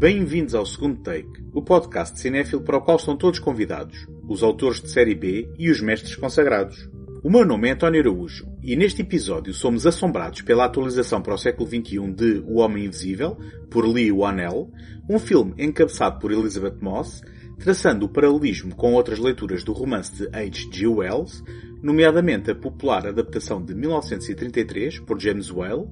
Bem-vindos ao segundo take, o podcast cinéfilo para o qual estão todos convidados, os autores de série B e os mestres consagrados. O meu nome é António Araújo e neste episódio somos assombrados pela atualização para o século XXI de O Homem Invisível, por Lee Wanell, um filme encabeçado por Elizabeth Moss, traçando o paralelismo com outras leituras do romance de H.G. Wells, nomeadamente a popular adaptação de 1933 por James Whale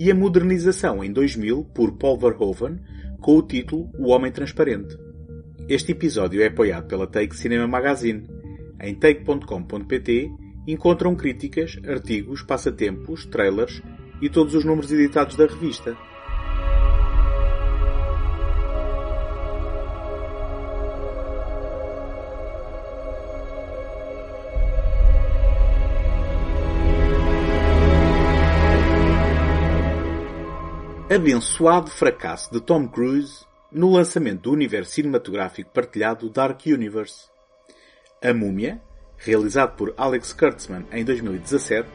e a modernização em 2000 por Paul Verhoeven com o título O Homem Transparente. Este episódio é apoiado pela Take Cinema Magazine. Em take.com.pt encontram críticas, artigos, passatempos, trailers e todos os números editados da revista. Abençoado fracasso de Tom Cruise no lançamento do universo cinematográfico partilhado Dark Universe. A Múmia, realizado por Alex Kurtzman em 2017,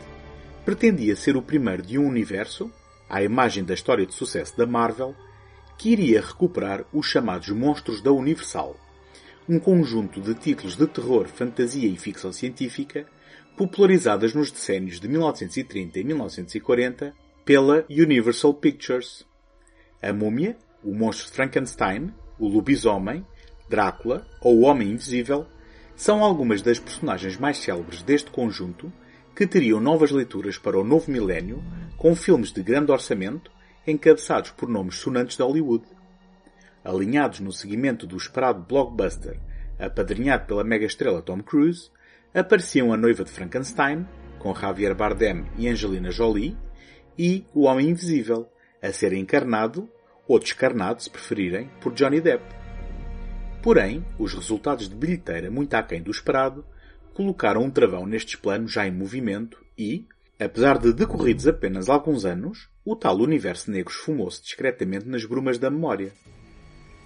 pretendia ser o primeiro de um universo, à imagem da história de sucesso da Marvel, que iria recuperar os chamados monstros da Universal, um conjunto de títulos de terror, fantasia e ficção científica popularizadas nos decénios de 1930 e 1940 pela Universal Pictures. A Múmia, o monstro Frankenstein, o lobisomem, Drácula ou o Homem Invisível são algumas das personagens mais célebres deste conjunto que teriam novas leituras para o novo milénio com filmes de grande orçamento encabeçados por nomes sonantes de Hollywood. Alinhados no seguimento do esperado blockbuster apadrinhado pela mega-estrela Tom Cruise, apareciam a noiva de Frankenstein, com Javier Bardem e Angelina Jolie, e o Homem Invisível, a ser encarnado, ou descarnado, se preferirem, por Johnny Depp. Porém, os resultados de bilheteira muito aquém do esperado colocaram um travão nestes planos já em movimento e, apesar de decorridos apenas alguns anos, o tal universo negro esfumou-se discretamente nas brumas da memória.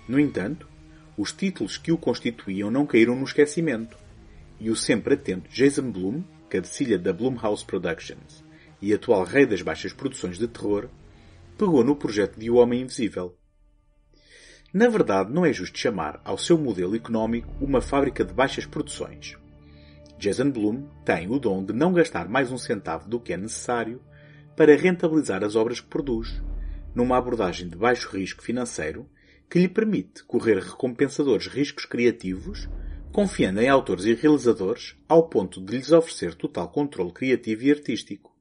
No entanto, os títulos que o constituíam não caíram no esquecimento, e o sempre atento Jason Blum, cabecilha da Blumhouse Productions e atual rei das baixas produções de terror, pegou no projeto de O Homem Invisível, na verdade, não é justo chamar ao seu modelo económico uma fábrica de baixas produções. Jason Blum tem o dom de não gastar mais um centavo do que é necessário para rentabilizar as obras que produz, numa abordagem de baixo risco financeiro que lhe permite correr recompensadores riscos criativos, confiando em autores e realizadores ao ponto de lhes oferecer total controle criativo e artístico.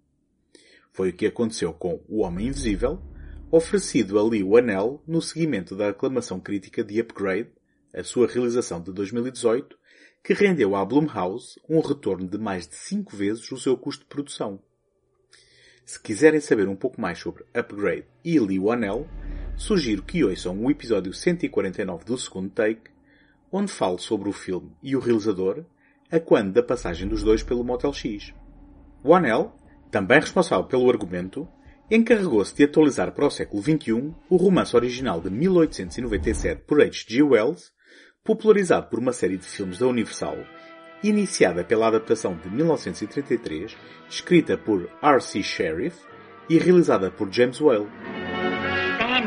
Foi o que aconteceu com O Homem Invisível, oferecido a Lee Wanell no seguimento da aclamação crítica de Upgrade, a sua realização de 2018, que rendeu à Blumhouse um retorno de mais de 5 vezes o seu custo de produção. Se quiserem saber um pouco mais sobre Upgrade e Lee Wanell, sugiro que ouçam o episódio 149 do segundo take, onde falo sobre o filme e o realizador, a quando da passagem dos dois pelo Motel X. Wanell, também responsável pelo argumento, encarregou-se de atualizar para o século XXI o romance original de 1897 por H.G. Wells, popularizado por uma série de filmes da Universal, iniciada pela adaptação de 1933, escrita por R.C. Sheriff e realizada por James Whale.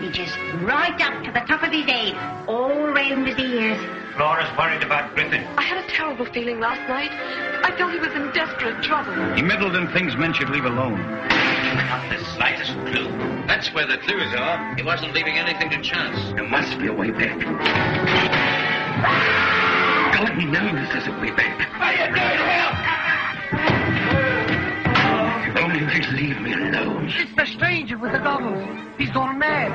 Bandages right up to the top of his head, all round his ears. Flora's worried about Griffin. I had a terrible feeling last night. I felt he was in desperate trouble. He meddled in things men should leave alone. Not the slightest clue. That's where the clues are. He wasn't leaving anything to chance. There must be a way back. God knows there's a way back. What are you doing, Help! Leave me alone. It's the stranger with the goggles. He's gone mad.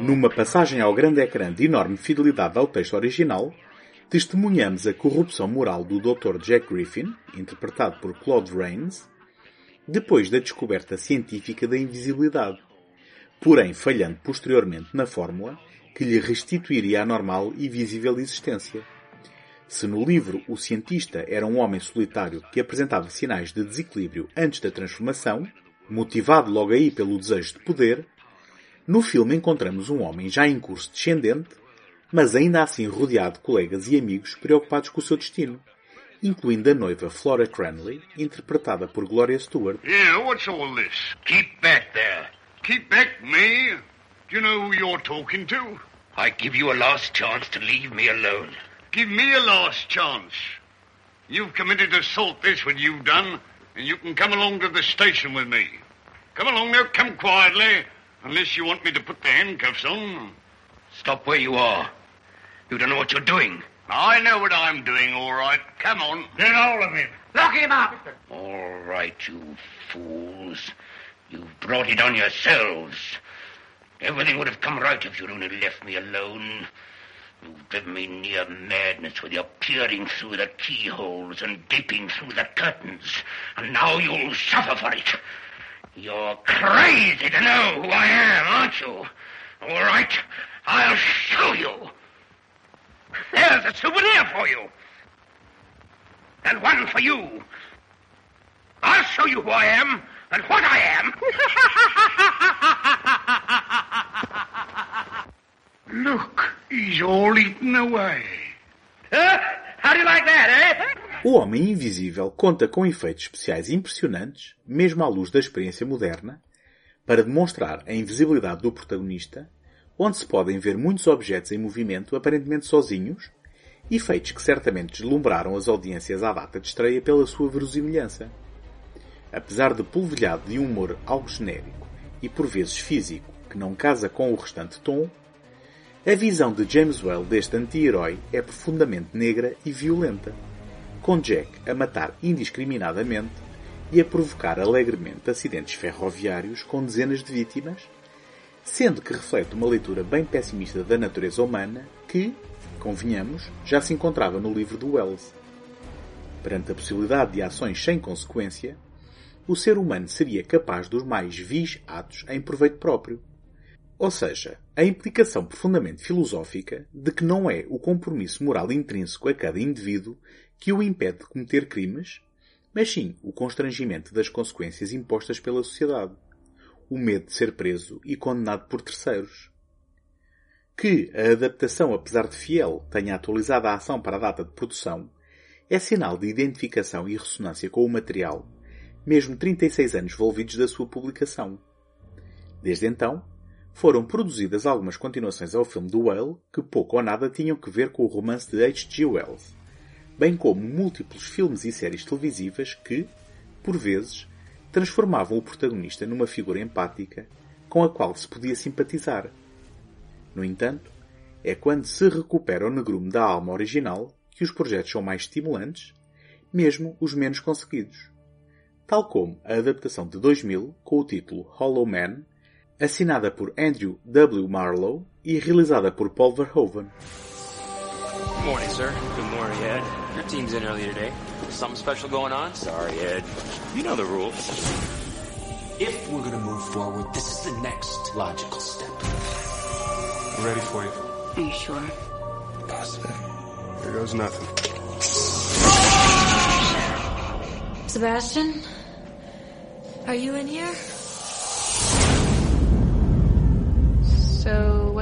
Numa passagem ao grande ecrã de enorme fidelidade ao texto original, testemunhamos a corrupção moral do Dr. Jack Griffin, interpretado por Claude Rains, depois da descoberta científica da invisibilidade, porém falhando posteriormente na fórmula que lhe restituiria a normal e visível existência. Se no livro o cientista era um homem solitário que apresentava sinais de desequilíbrio antes da transformação, motivado logo aí pelo desejo de poder, no filme encontramos um homem já em curso descendente, mas ainda assim rodeado de colegas e amigos preocupados com o seu destino, incluindo a noiva Flora Cranley, interpretada por Gloria Stewart. Yeah, what's all this? Keep back there. Keep Beck, me? Do you know who you're talking to? I give you a last chance to leave me alone. Give me a last chance. You've committed assault, this what you've done, and you can come along to the station with me. Come along now, come quietly, unless you want me to put the handcuffs on. Stop where you are. You don't know what you're doing. I know what I'm doing, all right. Come on. Get all of him. Lock him up. All right, you fools. You've brought it on yourselves. Everything would have come right if you'd only left me alone. You've driven me near madness with your peering through the keyholes and peeping through the curtains. And now you'll suffer for it. You're crazy to know who I am, aren't you? All right, I'll show you. There's a souvenir for you. And one for you. I'll show you who I am and what I am. Look, he's all eaten away. Huh? How do you like that, eh? O Homem Invisível conta com efeitos especiais impressionantes, mesmo à luz da experiência moderna, para demonstrar a invisibilidade do protagonista, onde se podem ver muitos objetos em movimento aparentemente sozinhos, efeitos que certamente deslumbraram as audiências à data de estreia pela sua verosimilhança. Apesar de polvilhado de um humor algo genérico e por vezes físico que não casa com o restante tom, a visão de James Whale deste anti-herói é profundamente negra e violenta, com Jack a matar indiscriminadamente e a provocar alegremente acidentes ferroviários com dezenas de vítimas, sendo que reflete uma leitura bem pessimista da natureza humana que, convenhamos, já se encontrava no livro do Wells. Perante a possibilidade de ações sem consequência, o ser humano seria capaz dos mais vis atos em proveito próprio. Ou seja, a implicação profundamente filosófica de que não é o compromisso moral intrínseco a cada indivíduo que o impede de cometer crimes, mas sim o constrangimento das consequências impostas pela sociedade, o medo de ser preso e condenado por terceiros. Que a adaptação, apesar de fiel, tenha atualizado a ação para a data de produção, é sinal de identificação e ressonância com o material, mesmo 36 anos envolvidos da sua publicação. Desde então, foram produzidas algumas continuações ao filme do Whale que pouco ou nada tinham que ver com o romance de H.G. Wells, bem como múltiplos filmes e séries televisivas que, por vezes, transformavam o protagonista numa figura empática com a qual se podia simpatizar. No entanto, é quando se recupera o negrume da alma original que os projetos são mais estimulantes, mesmo os menos conseguidos. Tal como a adaptação de 2000 com o título Hollow Man, assinada por Andrew W. Marlowe e realizada por Paul Verhoeven. Good morning, sir. Good morning, Ed. Your team's in early today. Something special going on? Sorry, Ed. You know the rules. If we're gonna move forward, this is the next logical step. ready for you. Are you sure? Positive. Here goes nothing. Sebastian? Are you in here?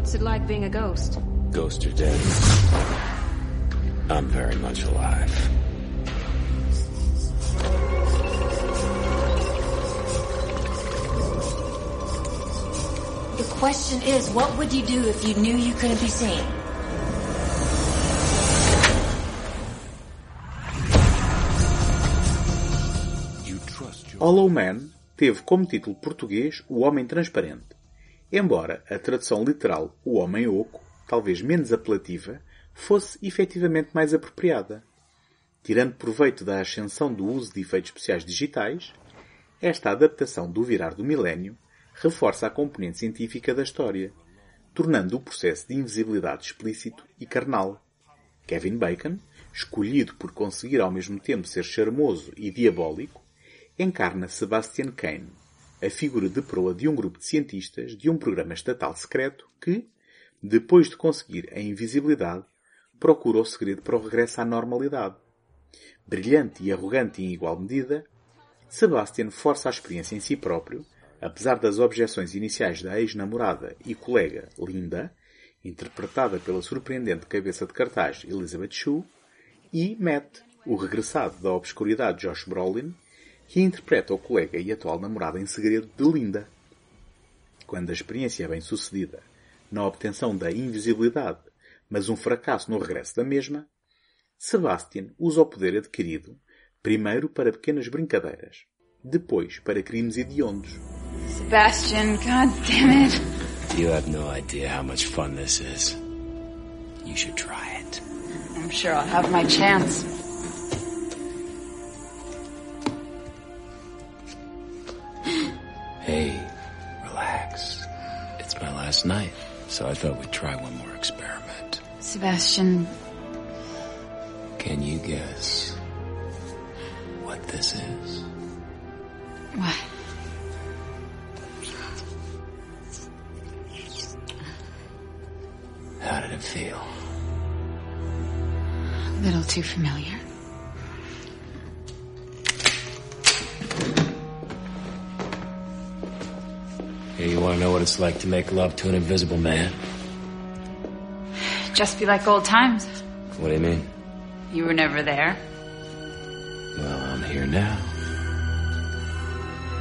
What's it like being a ghost? Ghost or dead. I'm very much alive. The question is, what would you do if you knew you couldn't be seen? Hollow Man teve como título português O Homem Transparente, embora a tradução literal O Homem Oco, talvez menos apelativa, fosse efetivamente mais apropriada. Tirando proveito da ascensão do uso de efeitos especiais digitais, esta adaptação do virar do milénio reforça a componente científica da história, tornando o processo de invisibilidade explícito e carnal. Kevin Bacon, escolhido por conseguir ao mesmo tempo ser charmoso e diabólico, encarna Sebastian Kane, a figura de proa de um grupo de cientistas de um programa estatal secreto que, depois de conseguir a invisibilidade, procura o segredo para o regresso à normalidade. Brilhante e arrogante em igual medida, Sebastian força a experiência em si próprio, apesar das objeções iniciais da ex-namorada e colega Linda, interpretada pela surpreendente cabeça de cartaz Elizabeth Shue, e Matt, o regressado da obscuridade Josh Brolin, que interpreta o colega e atual namorado em segredo de Linda. quando a experiência é bem sucedida na obtenção da invisibilidade, mas um fracasso no regresso da mesma, Sebastian usa o poder adquirido primeiro para pequenas brincadeiras, depois para crimes hediondos. Sebastian, god damn it. You have no idea how much fun this is. You should try it. I'm sure I'll have my chance. Last night, so I thought we'd try one more experiment. Sebastian, Can you guess what this is? what? How did it feel? A little too familiar. Hey, you want to know what it's like to make love to an invisible man? Just be like old times. What do you mean? You were never there. Well, I'm here now.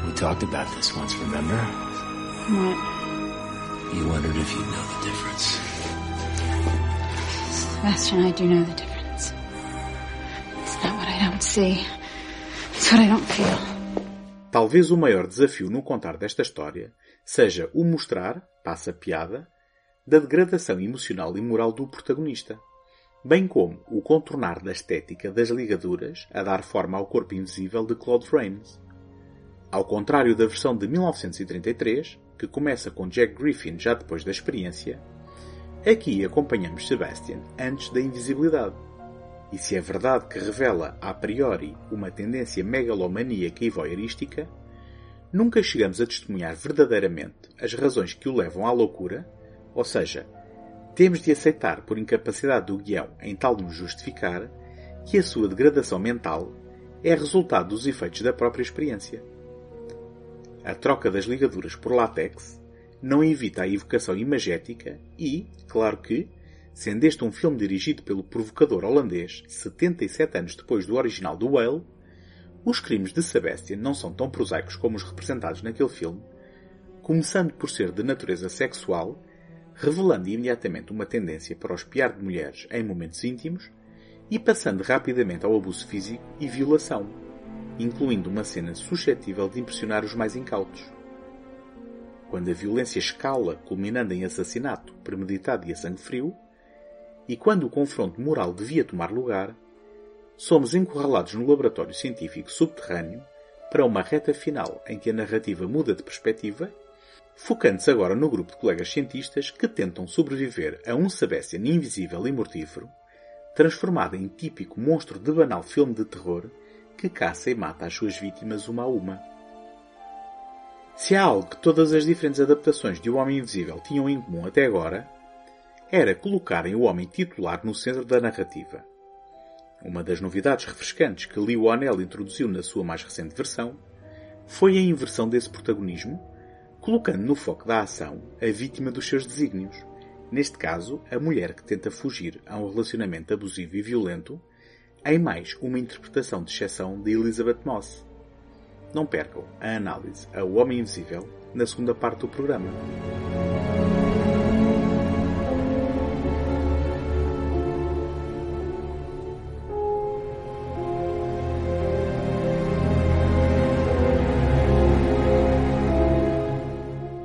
We talked about this once, remember? What? You wondered if you'd know the difference. Sebastian, I do know the difference. It's not what I don't see. It's what I don't feel. Talvez o maior desafio no contar desta história seja o mostrar, passa a piada, da degradação emocional e moral do protagonista, bem como o contornar da estética das ligaduras a dar forma ao corpo invisível de Claude Rains. Ao contrário da versão de 1933, que começa com Jack Griffin já depois da experiência, aqui acompanhamos Sebastian antes da invisibilidade. E se é verdade que revela a priori uma tendência megalomaníaca e voyeurística, nunca chegamos a testemunhar verdadeiramente as razões que o levam à loucura, ou seja, temos de aceitar por incapacidade do guião em tal nos justificar que a sua degradação mental é resultado dos efeitos da própria experiência. A troca das ligaduras por látex não evita a evocação imagética e, claro que, sendo este um filme dirigido pelo provocador holandês 77 anos depois do original do Whale, os crimes de Sebastian não são tão prosaicos como os representados naquele filme, começando por ser de natureza sexual, revelando imediatamente uma tendência para o espiar de mulheres em momentos íntimos e passando rapidamente ao abuso físico e violação, incluindo uma cena suscetível de impressionar os mais incautos. Quando a violência escala, culminando em assassinato premeditado e a sangue frio, e quando o confronto moral devia tomar lugar, somos encurralados no laboratório científico subterrâneo para uma reta final em que a narrativa muda de perspectiva, focando-se agora no grupo de colegas cientistas que tentam sobreviver a um Sebastian invisível e mortífero, transformado em típico monstro de banal filme de terror que caça e mata as suas vítimas uma a uma. Se há algo que todas as diferentes adaptações de O Homem Invisível tinham em comum até agora, era colocarem o homem titular no centro da narrativa. Uma das novidades refrescantes que Wanell introduziu na sua mais recente versão foi a inversão desse protagonismo, colocando no foco da ação a vítima dos seus desígnios, neste caso a mulher que tenta fugir a um relacionamento abusivo e violento, em mais uma interpretação de exceção de Elizabeth Moss. Não percam a análise a O Homem Invisível na segunda parte do programa.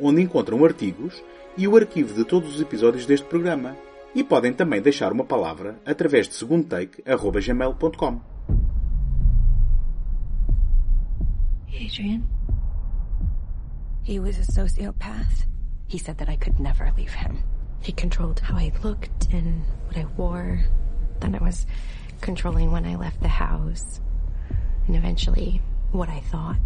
onde encontram artigos e o arquivo de todos os episódios deste programa. E podem também deixar uma palavra através de segundotake.gmail.com. Adrian. He was a sociopath. He said that I could never leave him. He controlled how I looked and what I wore. Then it was controlling when I left the house. And eventually, what I thought.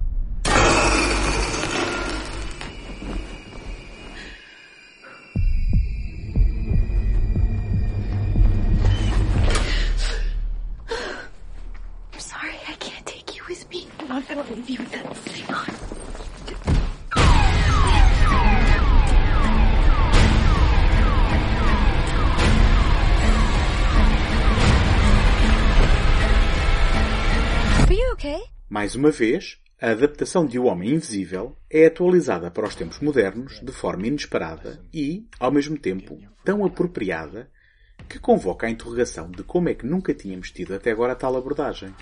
Mais uma vez, a adaptação de O Homem Invisível é atualizada para os tempos modernos de forma inesperada e, ao mesmo tempo, tão apropriada que convoca a interrogação de como é que nunca tínhamos tido até agora tal abordagem.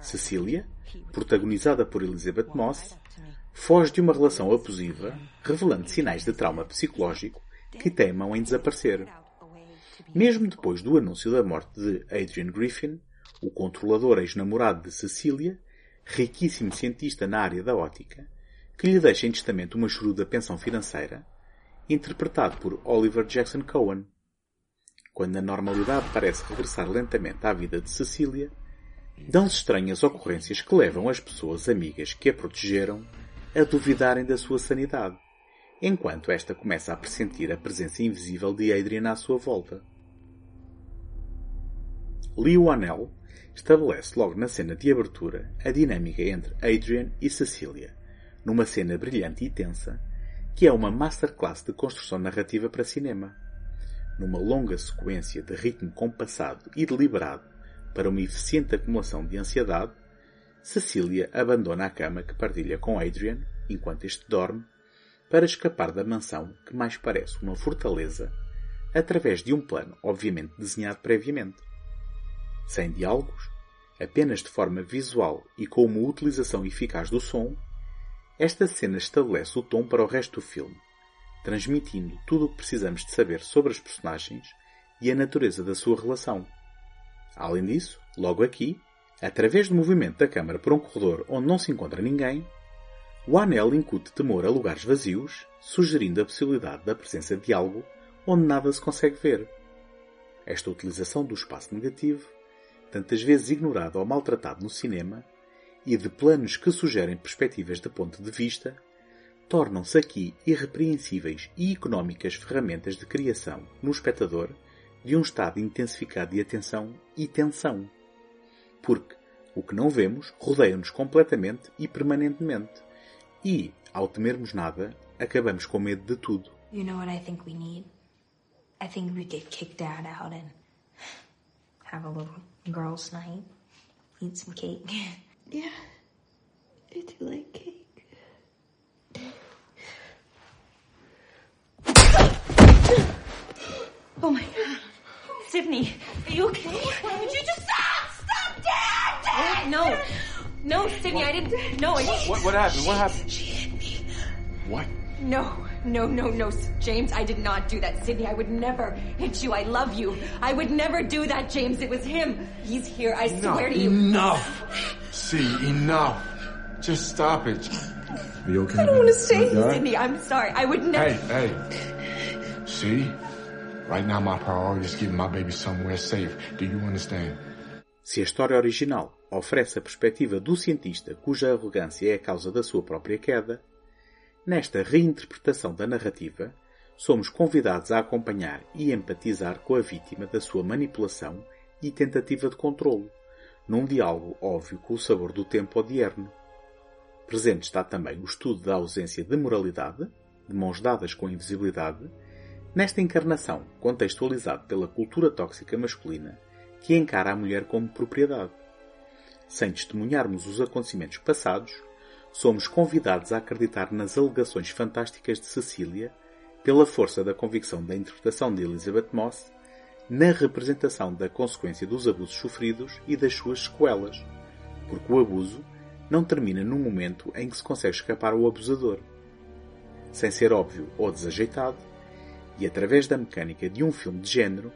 Cecília, protagonizada por Elizabeth Moss, foge de uma relação abusiva, revelando sinais de trauma psicológico que teimam em desaparecer. Mesmo depois do anúncio da morte de Adrian Griffin, o controlador ex-namorado de Cecília, riquíssimo cientista na área da ótica, que lhe deixa em testamento uma choruda pensão financeira, interpretado por Oliver Jackson Cohen. Quando a normalidade parece regressar lentamente à vida de Cecília, dão-se estranhas ocorrências que levam as pessoas amigas que a protegeram a duvidarem da sua sanidade, enquanto esta começa a pressentir a presença invisível de Adrian à sua volta. Leo Anel estabelece logo na cena de abertura a dinâmica entre Adrian e Cecília, numa cena brilhante e tensa, que é uma masterclass de construção narrativa para cinema. Numa longa sequência de ritmo compassado e deliberado para uma eficiente acumulação de ansiedade, Cecília abandona a cama que partilha com Adrian, enquanto este dorme, para escapar da mansão que mais parece uma fortaleza, através de um plano obviamente desenhado previamente. Sem diálogos, apenas de forma visual e com uma utilização eficaz do som, esta cena estabelece o tom para o resto do filme, transmitindo tudo o que precisamos de saber sobre os personagens e a natureza da sua relação. Além disso, logo aqui, através do movimento da câmara por um corredor onde não se encontra ninguém, o anel incute temor a lugares vazios, sugerindo a possibilidade da presença de algo onde nada se consegue ver. Esta utilização do espaço negativo tantas vezes ignorado ou maltratado no cinema, e de planos que sugerem perspectivas de ponto de vista, tornam-se aqui irrepreensíveis e económicas ferramentas de criação no espectador de um estado intensificado de atenção e tensão. Porque o que não vemos rodeia-nos completamente e permanentemente. E, ao temermos nada, acabamos com medo de tudo. You know what I think we need? I think we get kicked out and have a little girls' night, eat some cake. Yeah, I do like cake. Oh my god. Sydney, are you okay? Why would you just stop? Stop, Dad! Dad! No. No, Sydney, I didn't. No, I What, what, what happened? What happened? She hit me. What? No, no, no, no, James, I did not do that. Sydney, I would never hit you. I love you. I would never do that, James. It was him. He's here. I No, swear to you. enough. See, enough. Just stop it. You okay? I don't want to stay here? Sydney. I'm sorry. I would never. Hey, hey. See? Right now my priority is getting my baby somewhere safe. Do you understand? Se a história original oferece a perspectiva do cientista cuja arrogância é a causa da sua própria queda, nesta reinterpretação da narrativa, somos convidados a acompanhar e empatizar com a vítima da sua manipulação e tentativa de controlo, num diálogo óbvio com o sabor do tempo odierno. Presente está também o estudo da ausência de moralidade, de mãos dadas com a invisibilidade, nesta encarnação contextualizado pela cultura tóxica masculina que encara a mulher como propriedade. Sem testemunharmos os acontecimentos passados, somos convidados a acreditar nas alegações fantásticas de Cecília, pela força da convicção da interpretação de Elizabeth Moss, na representação da consequência dos abusos sofridos e das suas sequelas, porque o abuso não termina no momento em que se consegue escapar ao abusador. Sem ser óbvio ou desajeitado, e através da mecânica de um filme de género,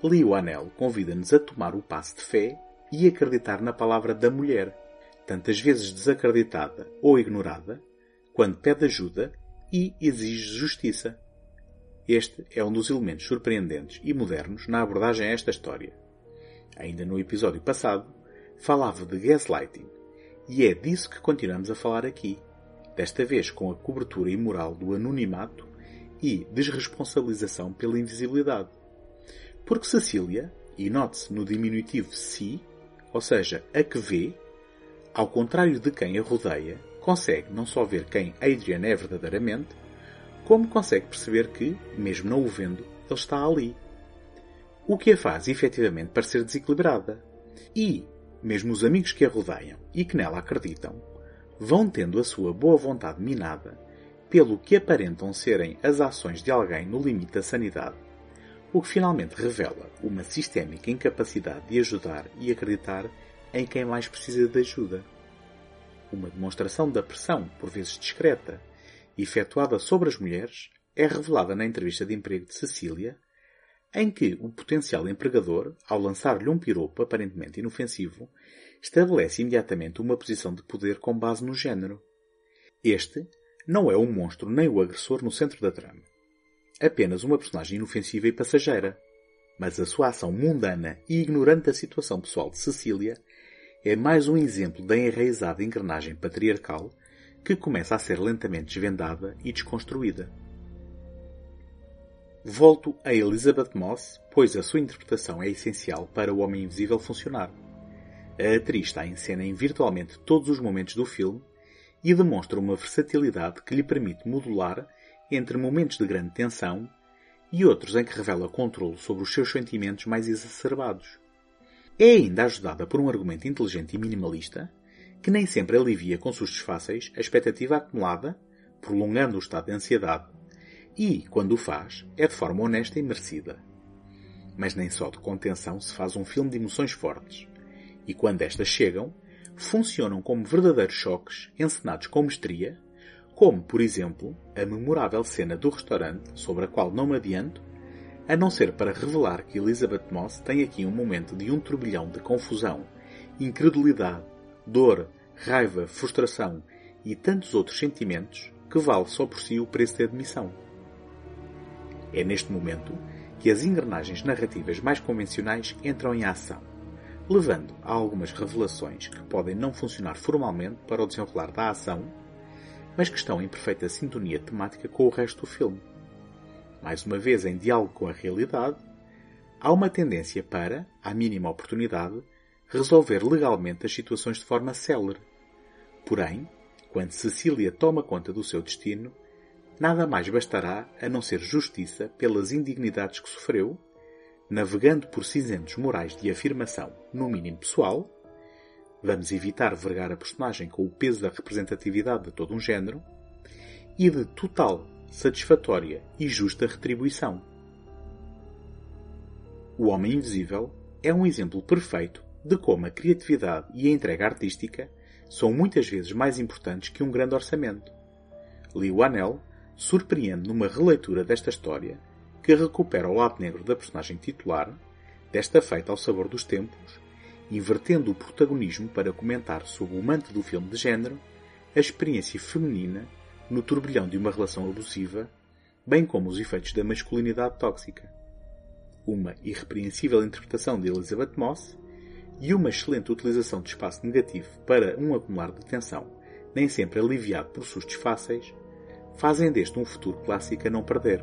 Leo Anel convida-nos a tomar o passo de fé e acreditar na palavra da mulher, tantas vezes desacreditada ou ignorada, quando pede ajuda e exige justiça. Este é um dos elementos surpreendentes e modernos na abordagem a esta história. Ainda no episódio passado, falava de gaslighting, e é disso que continuamos a falar aqui, desta vez com a cobertura imoral do anonimato e desresponsabilização pela invisibilidade. Porque Cecília, e note-se no diminutivo si, ou seja, a que vê, ao contrário de quem a rodeia, consegue não só ver quem Adrian é verdadeiramente, como consegue perceber que, mesmo não o vendo, ele está ali. O que a faz efetivamente parecer desequilibrada. E, mesmo os amigos que a rodeiam e que nela acreditam, vão tendo a sua boa vontade minada pelo que aparentam serem as ações de alguém no limite da sanidade, o que finalmente revela uma sistémica incapacidade de ajudar e acreditar em quem mais precisa de ajuda. Uma demonstração da pressão, por vezes discreta, efetuada sobre as mulheres, é revelada na entrevista de emprego de Cecília, em que o potencial empregador, ao lançar-lhe um piropo aparentemente inofensivo, estabelece imediatamente uma posição de poder com base no género. Este não é um monstro nem o agressor no centro da trama. Apenas uma personagem inofensiva e passageira. Mas a sua ação mundana e ignorante da situação pessoal de Cecília é mais um exemplo da enraizada engrenagem patriarcal que começa a ser lentamente desvendada e desconstruída. Volto a Elizabeth Moss, pois a sua interpretação é essencial para o Homem Invisível funcionar. A atriz está em cena em virtualmente todos os momentos do filme e demonstra uma versatilidade que lhe permite modular entre momentos de grande tensão e outros em que revela controle sobre os seus sentimentos mais exacerbados. É ainda ajudada por um argumento inteligente e minimalista que nem sempre alivia com sustos fáceis a expectativa acumulada, prolongando o estado de ansiedade, e, quando o faz, é de forma honesta e merecida. Mas nem só de contenção se faz um filme de emoções fortes, e quando estas chegam, funcionam como verdadeiros choques encenados com mestria, como, por exemplo, a memorável cena do restaurante, sobre a qual não me adianto, a não ser para revelar que Elizabeth Moss tem aqui um momento de um turbilhão de confusão, incredulidade, dor, raiva, frustração e tantos outros sentimentos que vale só por si o preço da admissão. É neste momento que as engrenagens narrativas mais convencionais entram em ação levando a algumas revelações que podem não funcionar formalmente para o desenrolar da ação, mas que estão em perfeita sintonia temática com o resto do filme. Mais uma vez em diálogo com a realidade, há uma tendência para, à mínima oportunidade, resolver legalmente as situações de forma célere. Porém, quando Cecília toma conta do seu destino, nada mais bastará a não ser justiça pelas indignidades que sofreu navegando por cinzentos morais de afirmação, no mínimo pessoal, vamos evitar vergar a personagem com o peso da representatividade de todo um género, e de total, satisfatória e justa retribuição. O Homem Invisível é um exemplo perfeito de como a criatividade e a entrega artística são muitas vezes mais importantes que um grande orçamento. Lee Wanell surpreende numa releitura desta história que recupera o lado negro da personagem titular, desta feita ao sabor dos tempos, invertendo o protagonismo para comentar sob o manto do filme de género a experiência feminina no turbilhão de uma relação abusiva, bem como os efeitos da masculinidade tóxica. Uma irrepreensível interpretação de Elizabeth Moss e uma excelente utilização de espaço negativo para um acumular de tensão, nem sempre aliviado por sustos fáceis, fazem deste um futuro clássico a não perder.